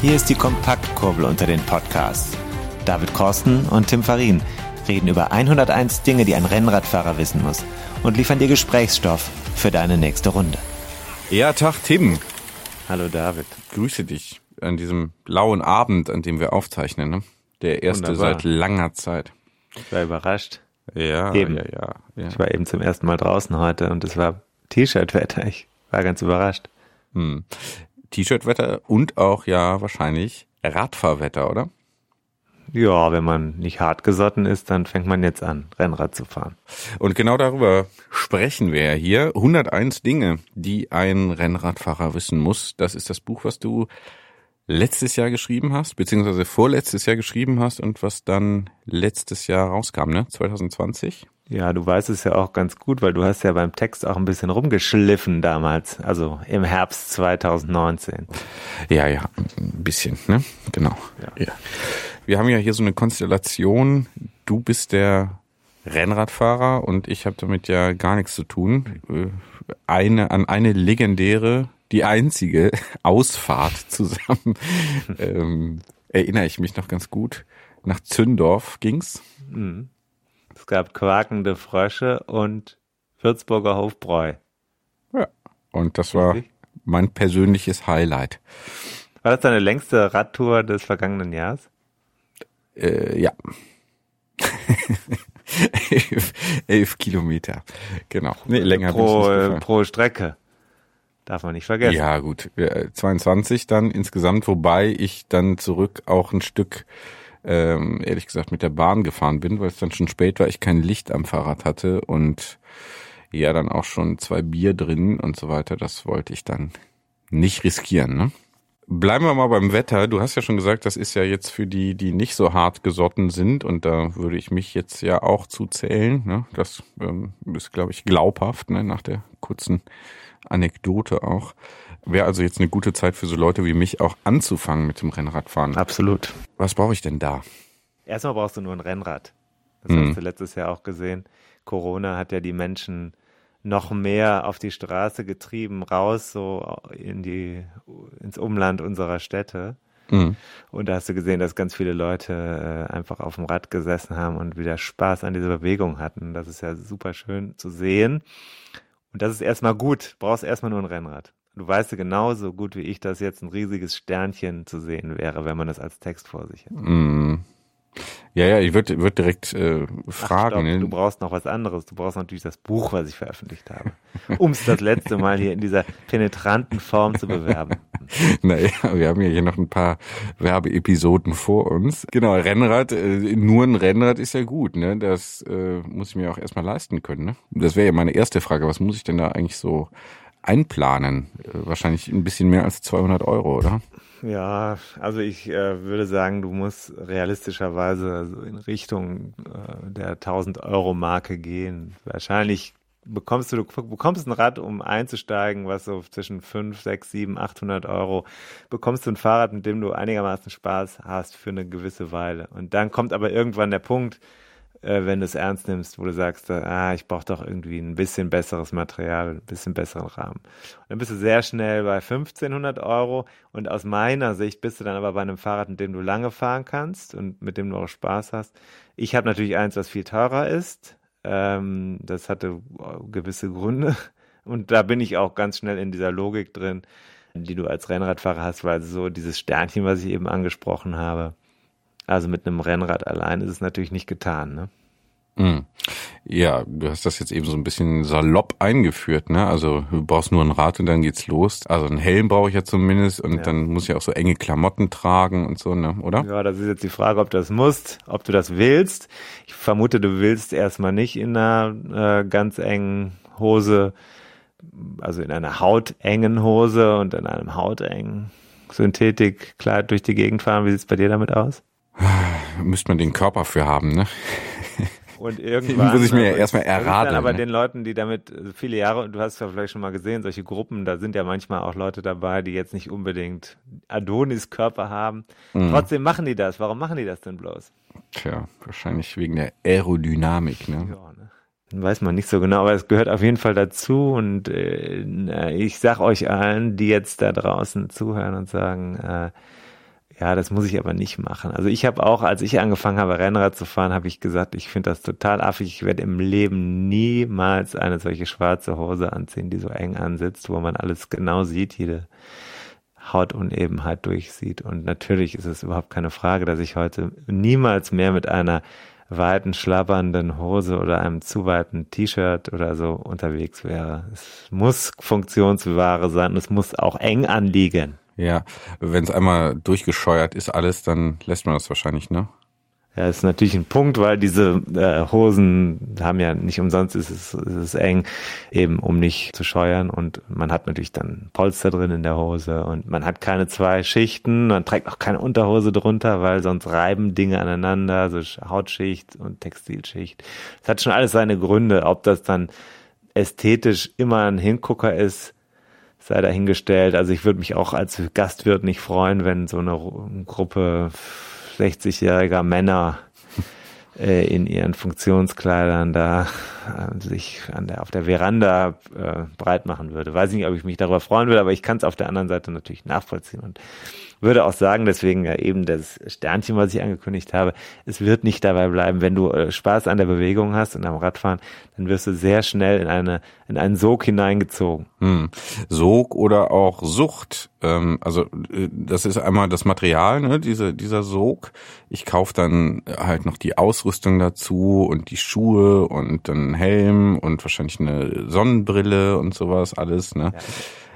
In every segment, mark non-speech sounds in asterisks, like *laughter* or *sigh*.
Hier ist die Kompaktkurbel unter den Podcasts. David Korsten und Tim Farin reden über 101 Dinge, die ein Rennradfahrer wissen muss und liefern dir Gesprächsstoff für deine nächste Runde. Ja, Tag Tim. Hallo David. Grüße dich an diesem lauen Abend, an dem wir aufzeichnen. Ne? Der erste Wunderbar. seit langer Zeit. Ich war überrascht. Ja, Eben. ja, ja. ja. Ich war eben zum ersten Mal draußen heute und es war T-Shirt-Wetter. Ich war ganz überrascht. Hm. T-Shirt-Wetter und auch ja wahrscheinlich Radfahrwetter, oder? Ja, wenn man nicht hart gesotten ist, dann fängt man jetzt an, Rennrad zu fahren. Und genau darüber sprechen wir ja hier. 101 Dinge, die ein Rennradfahrer wissen muss. Das ist das Buch, was du letztes Jahr geschrieben hast, beziehungsweise vorletztes Jahr geschrieben hast und was dann letztes Jahr rauskam, ne? 2020. Ja, du weißt es ja auch ganz gut, weil du hast ja beim Text auch ein bisschen rumgeschliffen damals, also im Herbst 2019. Ja, ja, ein bisschen, ne? Genau. Ja. Wir haben ja hier so eine Konstellation. Du bist der Rennradfahrer und ich habe damit ja gar nichts zu tun. Äh, Eine an eine legendäre, die einzige *laughs* Ausfahrt zusammen *laughs* ähm, erinnere ich mich noch ganz gut. Nach Zündorf ging's. Es gab quakende Frösche und Würzburger Hofbräu. Ja. Und das war Richtig. mein persönliches Highlight. War das deine längste Radtour des vergangenen Jahres? Äh, ja. elf, *laughs* elf Kilometer. Genau. Nee, länger bin ich pro, pro Strecke. Darf man nicht vergessen. Ja, gut. Äh, 22 dann insgesamt, wobei ich dann zurück auch ein Stück, ähm, ehrlich gesagt, mit der Bahn gefahren bin, weil es dann schon spät war, ich kein Licht am Fahrrad hatte und ja, dann auch schon zwei Bier drin und so weiter. Das wollte ich dann nicht riskieren, ne? Bleiben wir mal beim Wetter. Du hast ja schon gesagt, das ist ja jetzt für die, die nicht so hart gesotten sind, und da würde ich mich jetzt ja auch zuzählen. Ne? Das ähm, ist, glaube ich, glaubhaft, ne? nach der kurzen Anekdote auch. Wäre also jetzt eine gute Zeit für so Leute wie mich auch anzufangen mit dem Rennradfahren. Absolut. Was brauche ich denn da? Erstmal brauchst du nur ein Rennrad. Das Mhm. hast du letztes Jahr auch gesehen. Corona hat ja die Menschen noch mehr auf die Straße getrieben, raus so in die, ins Umland unserer Städte. Mhm. Und da hast du gesehen, dass ganz viele Leute äh, einfach auf dem Rad gesessen haben und wieder Spaß an dieser Bewegung hatten. Das ist ja super schön zu sehen. Und das ist erstmal gut. Du brauchst erstmal nur ein Rennrad. Du weißt ja genauso gut wie ich, dass jetzt ein riesiges Sternchen zu sehen wäre, wenn man das als Text vor sich hätte. Mhm. Ja, ja, ich würde würd direkt äh, Ach, fragen. stopp, ne? du brauchst noch was anderes. Du brauchst natürlich das Buch, was ich veröffentlicht habe. Um es das letzte Mal hier in dieser penetranten Form zu bewerben. *laughs* Naja, wir haben ja hier noch ein paar Werbeepisoden vor uns. Genau, Rennrad, äh, nur ein Rennrad ist ja gut, ne? Das äh, muss ich mir auch erstmal leisten können, ne? Das wäre ja meine erste Frage. Was muss ich denn da eigentlich so einplanen? Äh, wahrscheinlich ein bisschen mehr als 200 Euro, oder? Ja, also ich äh, würde sagen, du musst realistischerweise so in Richtung äh, der 1000 Euro Marke gehen. Wahrscheinlich bekommst du, du bekommst ein Rad, um einzusteigen, was so zwischen 5, 6, 7, 800 Euro, bekommst du ein Fahrrad, mit dem du einigermaßen Spaß hast für eine gewisse Weile. Und dann kommt aber irgendwann der Punkt, äh, wenn du es ernst nimmst, wo du sagst, äh, ah, ich brauche doch irgendwie ein bisschen besseres Material, ein bisschen besseren Rahmen. Und dann bist du sehr schnell bei 1500 Euro und aus meiner Sicht bist du dann aber bei einem Fahrrad, mit dem du lange fahren kannst und mit dem du auch Spaß hast. Ich habe natürlich eins, was viel teurer ist. Ähm, das hatte gewisse Gründe und da bin ich auch ganz schnell in dieser Logik drin, die du als Rennradfahrer hast, weil so dieses Sternchen, was ich eben angesprochen habe, also mit einem Rennrad allein ist es natürlich nicht getan, ne? Mhm. Ja, du hast das jetzt eben so ein bisschen salopp eingeführt, ne? Also du brauchst nur ein Rad und dann geht's los. Also einen Helm brauche ich ja zumindest und ja. dann muss ich auch so enge Klamotten tragen und so, ne? Oder? Ja, das ist jetzt die Frage, ob du das musst, ob du das willst. Ich vermute, du willst erstmal nicht in einer äh, ganz engen Hose, also in einer hautengen Hose und in einem hautengen Synthetikkleid durch die Gegend fahren. Wie sieht's bei dir damit aus? Müsste man den Körper für haben, ne? Und *laughs* irgendwann. muss ich mir ja erstmal erraten. Aber ne? den Leuten, die damit äh, viele Jahre, und du hast ja vielleicht schon mal gesehen, solche Gruppen, da sind ja manchmal auch Leute dabei, die jetzt nicht unbedingt Adonis-Körper haben. Mhm. Trotzdem machen die das. Warum machen die das denn bloß? Tja, wahrscheinlich wegen der Aerodynamik, ne? Ja, ne? Weiß man nicht so genau, aber es gehört auf jeden Fall dazu und äh, ich sag euch allen, die jetzt da draußen zuhören und sagen, äh, ja, das muss ich aber nicht machen. Also ich habe auch, als ich angefangen habe, Rennrad zu fahren, habe ich gesagt, ich finde das total affig. Ich werde im Leben niemals eine solche schwarze Hose anziehen, die so eng ansitzt, wo man alles genau sieht, jede Hautunebenheit durchsieht. Und natürlich ist es überhaupt keine Frage, dass ich heute niemals mehr mit einer weiten, schlabbernden Hose oder einem zu weiten T-Shirt oder so unterwegs wäre. Es muss Funktionsware sein und es muss auch eng anliegen. Ja, wenn es einmal durchgescheuert ist alles, dann lässt man das wahrscheinlich, ne? Ja, ist natürlich ein Punkt, weil diese äh, Hosen haben ja nicht umsonst ist es, ist es eng, eben um nicht zu scheuern und man hat natürlich dann Polster drin in der Hose und man hat keine zwei Schichten, man trägt auch keine Unterhose drunter, weil sonst reiben Dinge aneinander, so Hautschicht und Textilschicht. Das hat schon alles seine Gründe, ob das dann ästhetisch immer ein Hingucker ist, sei dahingestellt. Also ich würde mich auch als Gastwirt nicht freuen, wenn so eine Gruppe 60-jähriger Männer *laughs* äh, in ihren Funktionskleidern da äh, sich an der, auf der Veranda äh, breit machen würde. Weiß nicht, ob ich mich darüber freuen würde, aber ich kann es auf der anderen Seite natürlich nachvollziehen. Und würde auch sagen, deswegen ja eben das Sternchen, was ich angekündigt habe, es wird nicht dabei bleiben, wenn du äh, Spaß an der Bewegung hast und am Radfahren, dann wirst du sehr schnell in eine in einen Sog hineingezogen. Hm. Sog oder auch Sucht. Ähm, also äh, das ist einmal das Material, ne, diese, dieser Sog. Ich kaufe dann halt noch die Ausrüstung dazu und die Schuhe und dann Helm und wahrscheinlich eine Sonnenbrille und sowas alles. Ne. Ja.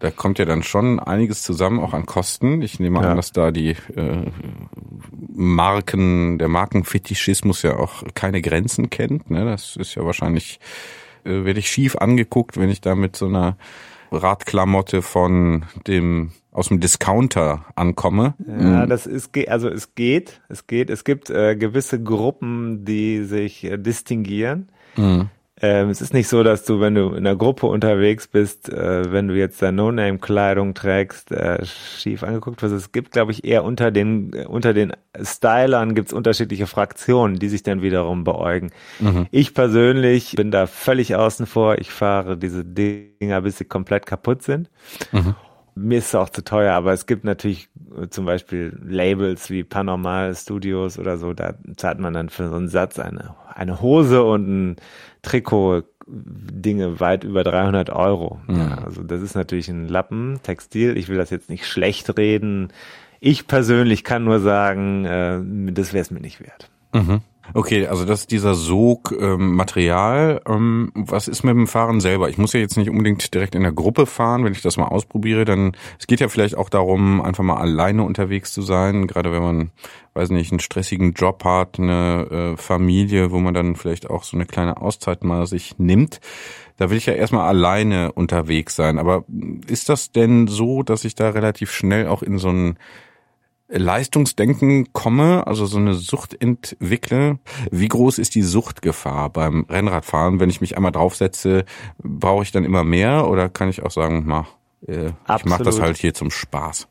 Da kommt ja dann schon einiges zusammen, auch an Kosten. Ich nehme ja. an, dass da die äh, Marken, der Markenfetischismus ja auch keine Grenzen kennt. Ne? Das ist ja wahrscheinlich, äh, werde ich schief angeguckt, wenn ich da mit so einer Radklamotte von dem aus dem Discounter ankomme. Ja, das ist also es geht, es geht. Es gibt äh, gewisse Gruppen, die sich äh, distinguieren. Mhm. Ähm, es ist nicht so, dass du, wenn du in einer Gruppe unterwegs bist, äh, wenn du jetzt da No-Name-Kleidung trägst, äh, schief angeguckt wirst. Es gibt, glaube ich, eher unter den, unter den Stylern gibt's unterschiedliche Fraktionen, die sich dann wiederum beäugen. Mhm. Ich persönlich bin da völlig außen vor. Ich fahre diese Dinger, bis sie komplett kaputt sind. Mhm mir ist es auch zu teuer, aber es gibt natürlich äh, zum Beispiel Labels wie Panormal Studios oder so, da zahlt man dann für so einen Satz eine, eine Hose und ein Trikot Dinge weit über 300 Euro. Mhm. Ja, also das ist natürlich ein Lappen, Textil. Ich will das jetzt nicht schlecht reden. Ich persönlich kann nur sagen, äh, das wäre es mir nicht wert. Mhm. Okay, also das ist dieser Sog ähm, Material. Ähm, was ist mit dem Fahren selber? Ich muss ja jetzt nicht unbedingt direkt in der Gruppe fahren. Wenn ich das mal ausprobiere, dann es geht ja vielleicht auch darum, einfach mal alleine unterwegs zu sein. Gerade wenn man, weiß nicht, einen stressigen Job hat, eine äh, Familie, wo man dann vielleicht auch so eine kleine Auszeit mal sich nimmt. Da will ich ja erstmal alleine unterwegs sein. Aber ist das denn so, dass ich da relativ schnell auch in so einen Leistungsdenken komme, also so eine Sucht entwickle, wie groß ist die Suchtgefahr beim Rennradfahren? Wenn ich mich einmal draufsetze, brauche ich dann immer mehr oder kann ich auch sagen, mach, äh, ich mache das halt hier zum Spaß?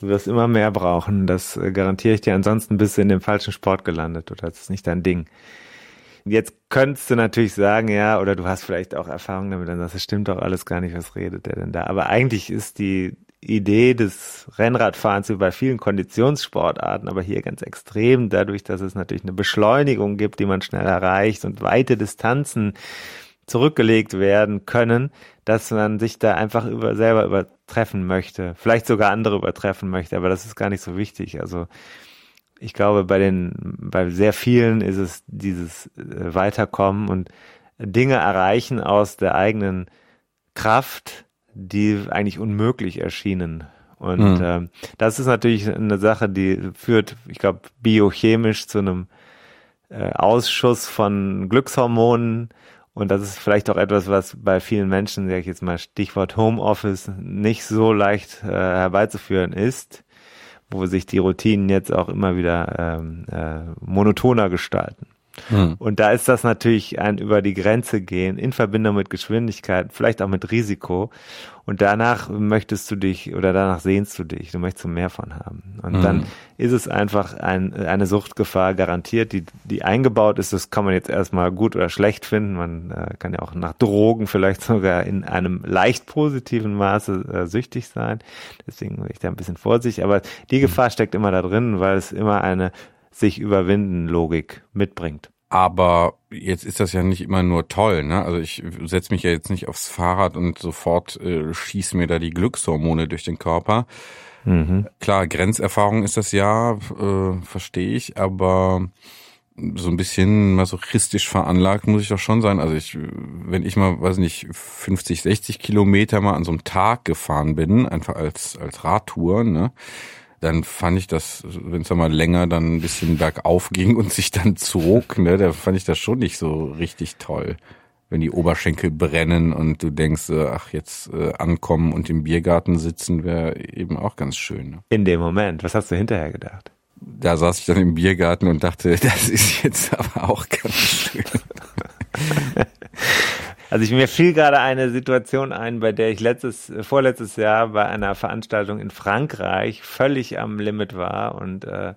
Du wirst immer mehr brauchen, das äh, garantiere ich dir. Ansonsten bist du in dem falschen Sport gelandet oder das ist nicht dein Ding. Jetzt könntest du natürlich sagen, ja, oder du hast vielleicht auch Erfahrung damit, dann sagst du, stimmt doch alles gar nicht, was redet der denn da? Aber eigentlich ist die Idee des Rennradfahrens wie bei vielen Konditionssportarten, aber hier ganz extrem, dadurch, dass es natürlich eine Beschleunigung gibt, die man schnell erreicht und weite Distanzen zurückgelegt werden können, dass man sich da einfach über selber übertreffen möchte, vielleicht sogar andere übertreffen möchte, aber das ist gar nicht so wichtig. Also ich glaube, bei den, bei sehr vielen ist es dieses äh, Weiterkommen und Dinge erreichen aus der eigenen Kraft, die eigentlich unmöglich erschienen. Und mhm. ähm, das ist natürlich eine Sache, die führt, ich glaube, biochemisch zu einem äh, Ausschuss von Glückshormonen. Und das ist vielleicht auch etwas, was bei vielen Menschen, sage ich jetzt mal Stichwort Homeoffice, nicht so leicht äh, herbeizuführen ist, wo sich die Routinen jetzt auch immer wieder ähm, äh, monotoner gestalten. Hm. Und da ist das natürlich ein über die Grenze gehen in Verbindung mit Geschwindigkeit, vielleicht auch mit Risiko. Und danach möchtest du dich oder danach sehnst du dich, du möchtest mehr von haben. Und hm. dann ist es einfach ein, eine Suchtgefahr garantiert, die, die eingebaut ist. Das kann man jetzt erstmal gut oder schlecht finden. Man äh, kann ja auch nach Drogen vielleicht *laughs* sogar in einem leicht positiven Maße äh, süchtig sein. Deswegen bin ich da ein bisschen vorsichtig. Aber die Gefahr steckt immer da drin, weil es immer eine sich überwinden Logik mitbringt. Aber jetzt ist das ja nicht immer nur toll, ne? Also ich setze mich ja jetzt nicht aufs Fahrrad und sofort äh, schieße mir da die Glückshormone durch den Körper. Mhm. Klar, Grenzerfahrung ist das ja, äh, verstehe ich, aber so ein bisschen masochistisch veranlagt muss ich doch schon sein. Also ich, wenn ich mal, weiß nicht, 50, 60 Kilometer mal an so einem Tag gefahren bin, einfach als, als Radtour, ne? Dann fand ich das, wenn es mal länger dann ein bisschen bergauf ging und sich dann zog, ne, da fand ich das schon nicht so richtig toll. Wenn die Oberschenkel brennen und du denkst, äh, ach, jetzt äh, ankommen und im Biergarten sitzen wäre eben auch ganz schön. Ne? In dem Moment, was hast du hinterher gedacht? Da saß ich dann im Biergarten und dachte, *laughs* das ist jetzt aber auch ganz schön. *laughs* Also ich, mir fiel gerade eine Situation ein, bei der ich letztes, vorletztes Jahr bei einer Veranstaltung in Frankreich völlig am Limit war und äh,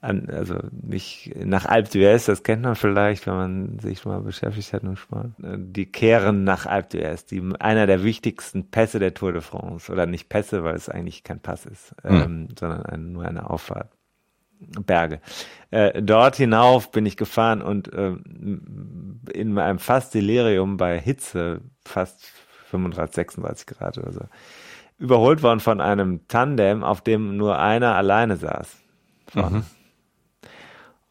an, also nicht nach Alpe d'Huez, das kennt man vielleicht, wenn man sich mal beschäftigt hat mit Sport. Die kehren nach Alpe d'Huez, die einer der wichtigsten Pässe der Tour de France oder nicht Pässe, weil es eigentlich kein Pass ist, mhm. ähm, sondern ein, nur eine Auffahrt. Berge. Äh, dort hinauf bin ich gefahren und äh, in einem fast Delirium bei Hitze, fast 35, 36 Grad oder so, überholt worden von einem Tandem, auf dem nur einer alleine saß. Mhm.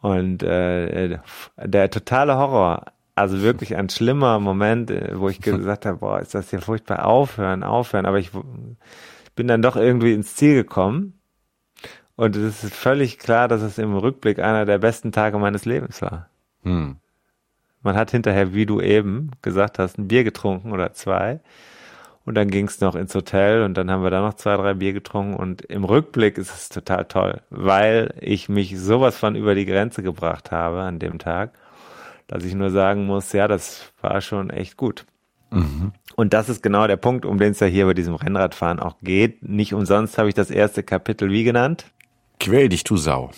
Und äh, der totale Horror, also wirklich ein schlimmer Moment, äh, wo ich *laughs* gesagt habe, boah, ist das hier furchtbar, aufhören, aufhören. Aber ich bin dann doch irgendwie ins Ziel gekommen und es ist völlig klar, dass es im Rückblick einer der besten Tage meines Lebens war. Hm. Man hat hinterher, wie du eben gesagt hast, ein Bier getrunken oder zwei. Und dann ging es noch ins Hotel und dann haben wir da noch zwei, drei Bier getrunken. Und im Rückblick ist es total toll, weil ich mich sowas von über die Grenze gebracht habe an dem Tag, dass ich nur sagen muss, ja, das war schon echt gut. Mhm. Und das ist genau der Punkt, um den es ja hier bei diesem Rennradfahren auch geht. Nicht umsonst habe ich das erste Kapitel wie genannt? Quäl dich, du Sau.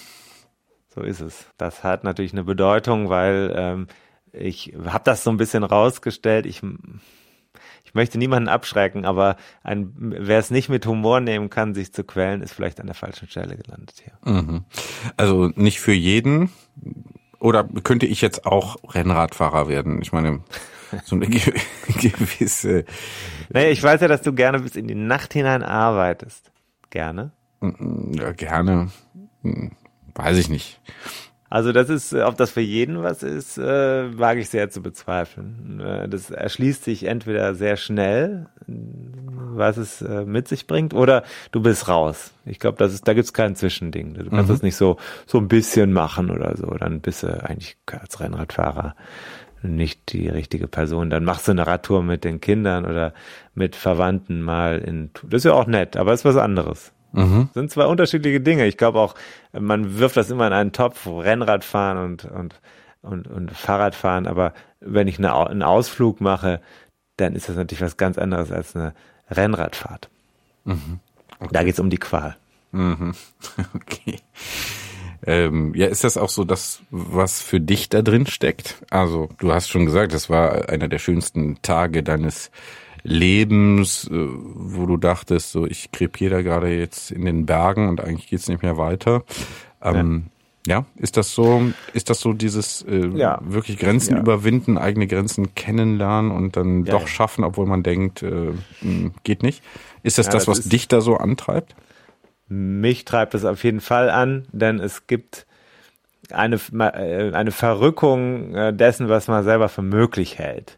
So ist es. Das hat natürlich eine Bedeutung, weil ähm, ich habe das so ein bisschen rausgestellt. Ich, ich möchte niemanden abschrecken, aber ein, wer es nicht mit Humor nehmen kann, sich zu quälen, ist vielleicht an der falschen Stelle gelandet hier. Mhm. Also nicht für jeden. Oder könnte ich jetzt auch Rennradfahrer werden? Ich meine, so eine *laughs* *laughs* gewisse. Naja, ich weiß ja, dass du gerne bis in die Nacht hinein arbeitest. Gerne. Ja, gerne. Hm, weiß ich nicht. Also das ist, ob das für jeden was ist, äh, wage ich sehr zu bezweifeln. Äh, das erschließt sich entweder sehr schnell, was es äh, mit sich bringt, oder du bist raus. Ich glaube, das ist, da gibt's kein Zwischending. Du kannst mhm. das nicht so so ein bisschen machen oder so. Dann bist du eigentlich als Rennradfahrer nicht die richtige Person. Dann machst du eine Radtour mit den Kindern oder mit Verwandten mal in. Das ist ja auch nett, aber ist was anderes. Mhm. Sind zwei unterschiedliche Dinge. Ich glaube auch, man wirft das immer in einen Topf, Rennradfahren und, und, und, und Fahrradfahren. Aber wenn ich eine, einen Ausflug mache, dann ist das natürlich was ganz anderes als eine Rennradfahrt. Mhm. Okay. Da geht's um die Qual. Mhm. *laughs* Okay. Ähm, ja, ist das auch so das, was für dich da drin steckt? Also, du hast schon gesagt, das war einer der schönsten Tage deines Lebens, äh, wo du dachtest, so ich krepiere da gerade jetzt in den Bergen und eigentlich geht's nicht mehr weiter. Ähm, ja. ja. ist das so, ist das so dieses äh, ja. wirklich Grenzen ja. überwinden, eigene Grenzen kennenlernen und dann doch schaffen, obwohl man denkt, äh, hm, geht nicht? Ist das das, das was dich da so antreibt? mich treibt es auf jeden Fall an, denn es gibt eine, äh, eine Verrückung äh, dessen, was man selber für möglich hält.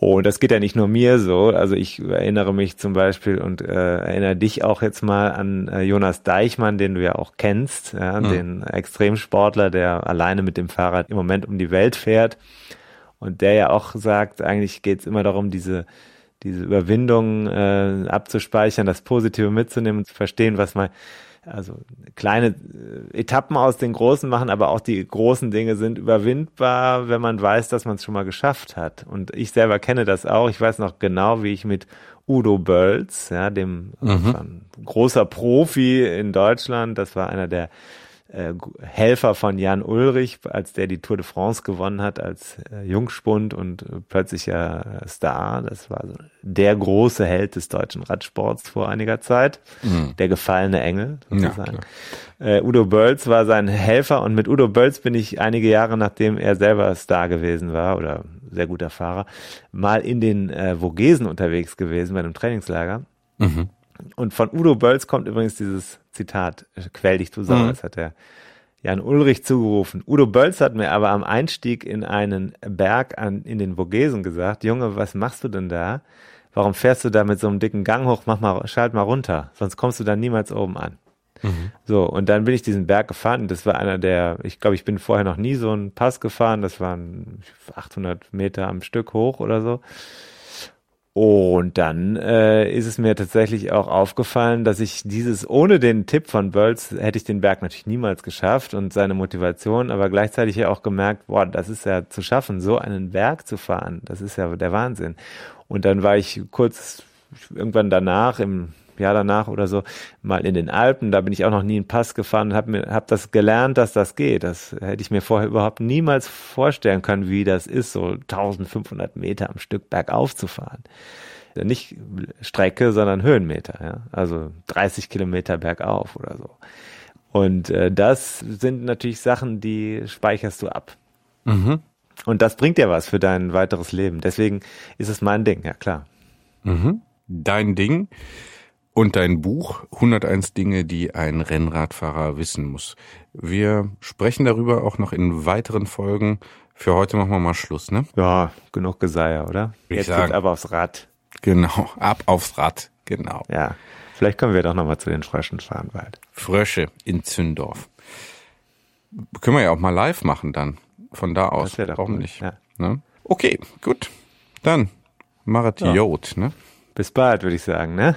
Und das geht ja nicht nur mir so. Also ich erinnere mich zum Beispiel und äh, erinnere dich auch jetzt mal an äh, Jonas Deichmann, den du ja auch kennst, ja, mhm. den Extremsportler, der alleine mit dem Fahrrad im Moment um die Welt fährt. Und der ja auch sagt, eigentlich geht es immer darum, diese diese Überwindung äh, abzuspeichern, das Positive mitzunehmen und zu verstehen, was man also kleine äh, Etappen aus den großen machen, aber auch die großen Dinge sind überwindbar, wenn man weiß, dass man es schon mal geschafft hat. Und ich selber kenne das auch. Ich weiß noch genau, wie ich mit Udo Bölz, ja, dem mhm. großer Profi in Deutschland, das war einer der äh, Helfer von Jan Ulrich, als der die Tour de France gewonnen hat als äh, Jungspund und äh, plötzlicher Star. Das war so der große Held des deutschen Radsports vor einiger Zeit. Mhm. Der gefallene Engel sozusagen. Ja, Udo Bölz war sein Helfer und mit Udo Bölz bin ich einige Jahre, nachdem er selber Star gewesen war oder sehr guter Fahrer, mal in den Vogesen unterwegs gewesen bei einem Trainingslager. Mhm. Und von Udo Bölz kommt übrigens dieses Zitat, quäl dich Sau, mhm. das hat er Jan Ulrich zugerufen. Udo Bölz hat mir aber am Einstieg in einen Berg an, in den Vogesen gesagt, Junge, was machst du denn da? Warum fährst du da mit so einem dicken Gang hoch? Mach mal, schalt mal runter, sonst kommst du da niemals oben an. Mhm. So, und dann bin ich diesen Berg gefahren das war einer der, ich glaube, ich bin vorher noch nie so einen Pass gefahren, das waren 800 Meter am Stück hoch oder so. Und dann äh, ist es mir tatsächlich auch aufgefallen, dass ich dieses, ohne den Tipp von Bölz, hätte ich den Berg natürlich niemals geschafft und seine Motivation, aber gleichzeitig ja auch gemerkt, boah, das ist ja zu schaffen, so einen Berg zu fahren, das ist ja der Wahnsinn. Und dann war ich kurz irgendwann danach im Jahr danach oder so mal in den Alpen. Da bin ich auch noch nie einen Pass gefahren und habe hab das gelernt, dass das geht. Das hätte ich mir vorher überhaupt niemals vorstellen können, wie das ist, so 1500 Meter am Stück bergauf zu fahren. Nicht Strecke, sondern Höhenmeter. Ja? Also 30 Kilometer bergauf oder so. Und äh, das sind natürlich Sachen, die speicherst du ab. Mhm. Und das bringt dir was für dein weiteres Leben. Deswegen ist es mein Ding, ja klar. Mhm. Dein Ding. Und dein Buch 101 Dinge, die ein Rennradfahrer wissen muss. Wir sprechen darüber auch noch in weiteren Folgen. Für heute machen wir mal Schluss, ne? Ja, genug Geseier, oder? Ich Jetzt sagen. ab aufs Rad. Genau, ab aufs Rad, genau. Ja, vielleicht kommen wir doch nochmal zu den Fröschen fahren bald. Frösche in Zündorf. Können wir ja auch mal live machen dann. Von da aus. Das Warum cool. nicht? Ja. Ne? Okay, gut. Dann, Maratiot, ja. ne? Bis bald, würde ich sagen, ne?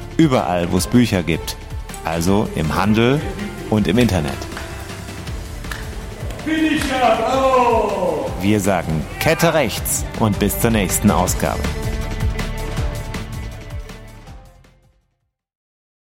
überall, wo es Bücher gibt. Also im Handel und im Internet. Wir sagen Kette rechts und bis zur nächsten Ausgabe.